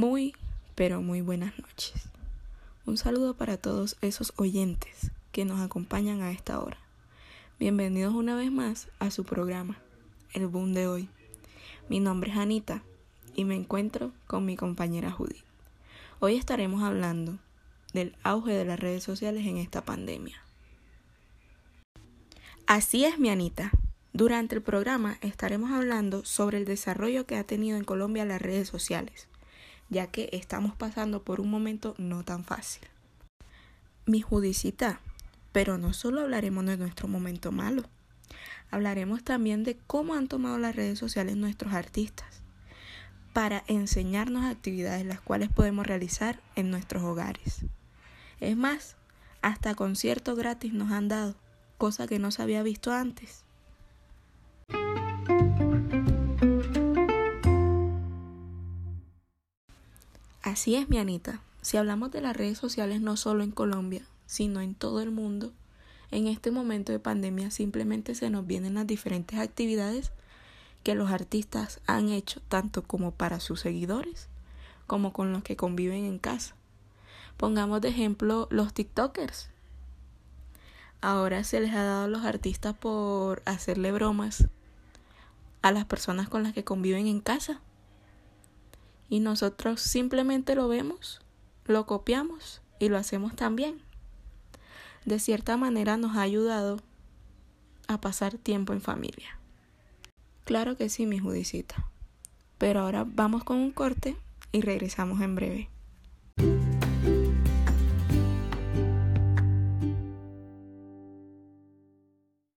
Muy, pero muy buenas noches. Un saludo para todos esos oyentes que nos acompañan a esta hora. Bienvenidos una vez más a su programa, El Boom de hoy. Mi nombre es Anita y me encuentro con mi compañera Judith. Hoy estaremos hablando del auge de las redes sociales en esta pandemia. Así es, mi Anita. Durante el programa estaremos hablando sobre el desarrollo que ha tenido en Colombia las redes sociales, ya que estamos pasando por un momento no tan fácil. Mi judicita, pero no solo hablaremos de nuestro momento malo, hablaremos también de cómo han tomado las redes sociales nuestros artistas para enseñarnos actividades las cuales podemos realizar en nuestros hogares. Es más, hasta conciertos gratis nos han dado, cosa que no se había visto antes. Así es, mi Anita. Si hablamos de las redes sociales no solo en Colombia, sino en todo el mundo, en este momento de pandemia simplemente se nos vienen las diferentes actividades que los artistas han hecho tanto como para sus seguidores como con los que conviven en casa. Pongamos de ejemplo los TikTokers. Ahora se les ha dado a los artistas por hacerle bromas a las personas con las que conviven en casa y nosotros simplemente lo vemos, lo copiamos y lo hacemos también. De cierta manera nos ha ayudado a pasar tiempo en familia. Claro que sí, mi judicita. Pero ahora vamos con un corte y regresamos en breve.